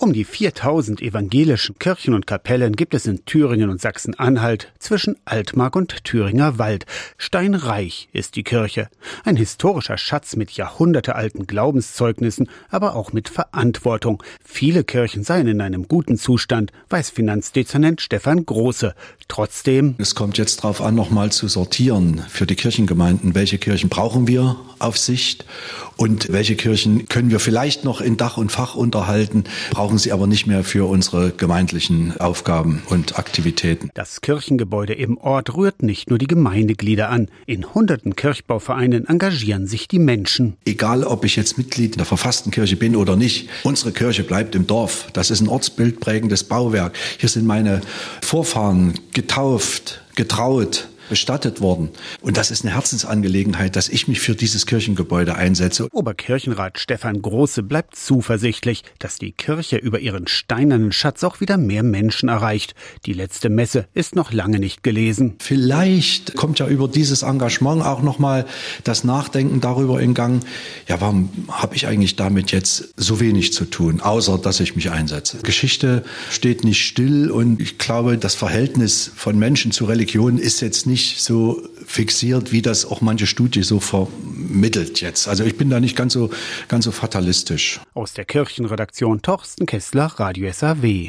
Um die 4000 evangelischen Kirchen und Kapellen gibt es in Thüringen und Sachsen-Anhalt zwischen Altmark und Thüringer Wald. Steinreich ist die Kirche. Ein historischer Schatz mit jahrhundertealten Glaubenszeugnissen, aber auch mit Verantwortung. Viele Kirchen seien in einem guten Zustand, weiß Finanzdezernent Stefan Große. Trotzdem. Es kommt jetzt darauf an, nochmal zu sortieren für die Kirchengemeinden. Welche Kirchen brauchen wir auf Sicht und welche Kirchen können wir vielleicht noch in Dach und Fach unterhalten? Brauchen brauchen sie aber nicht mehr für unsere gemeindlichen Aufgaben und Aktivitäten. Das Kirchengebäude im Ort rührt nicht nur die Gemeindeglieder an. In hunderten Kirchbauvereinen engagieren sich die Menschen. Egal, ob ich jetzt Mitglied der verfassten Kirche bin oder nicht, unsere Kirche bleibt im Dorf. Das ist ein ortsbildprägendes Bauwerk. Hier sind meine Vorfahren getauft, getraut, bestattet worden. Und das ist eine Herzensangelegenheit, dass ich mich für dieses Kirchengebäude einsetze. Oberkirchenrat Stefan Große bleibt zuversichtlich, dass die Kirche über ihren steinernen Schatz auch wieder mehr Menschen erreicht. Die letzte Messe ist noch lange nicht gelesen. Vielleicht kommt ja über dieses Engagement auch nochmal das Nachdenken darüber in Gang, ja, warum habe ich eigentlich damit jetzt so wenig zu tun, außer dass ich mich einsetze. Geschichte steht nicht still und ich glaube, das Verhältnis von Menschen zu Religion ist jetzt nicht nicht so fixiert, wie das auch manche Studie so vermittelt jetzt. Also ich bin da nicht ganz so, ganz so fatalistisch. Aus der Kirchenredaktion Torsten Kessler, Radio SAW.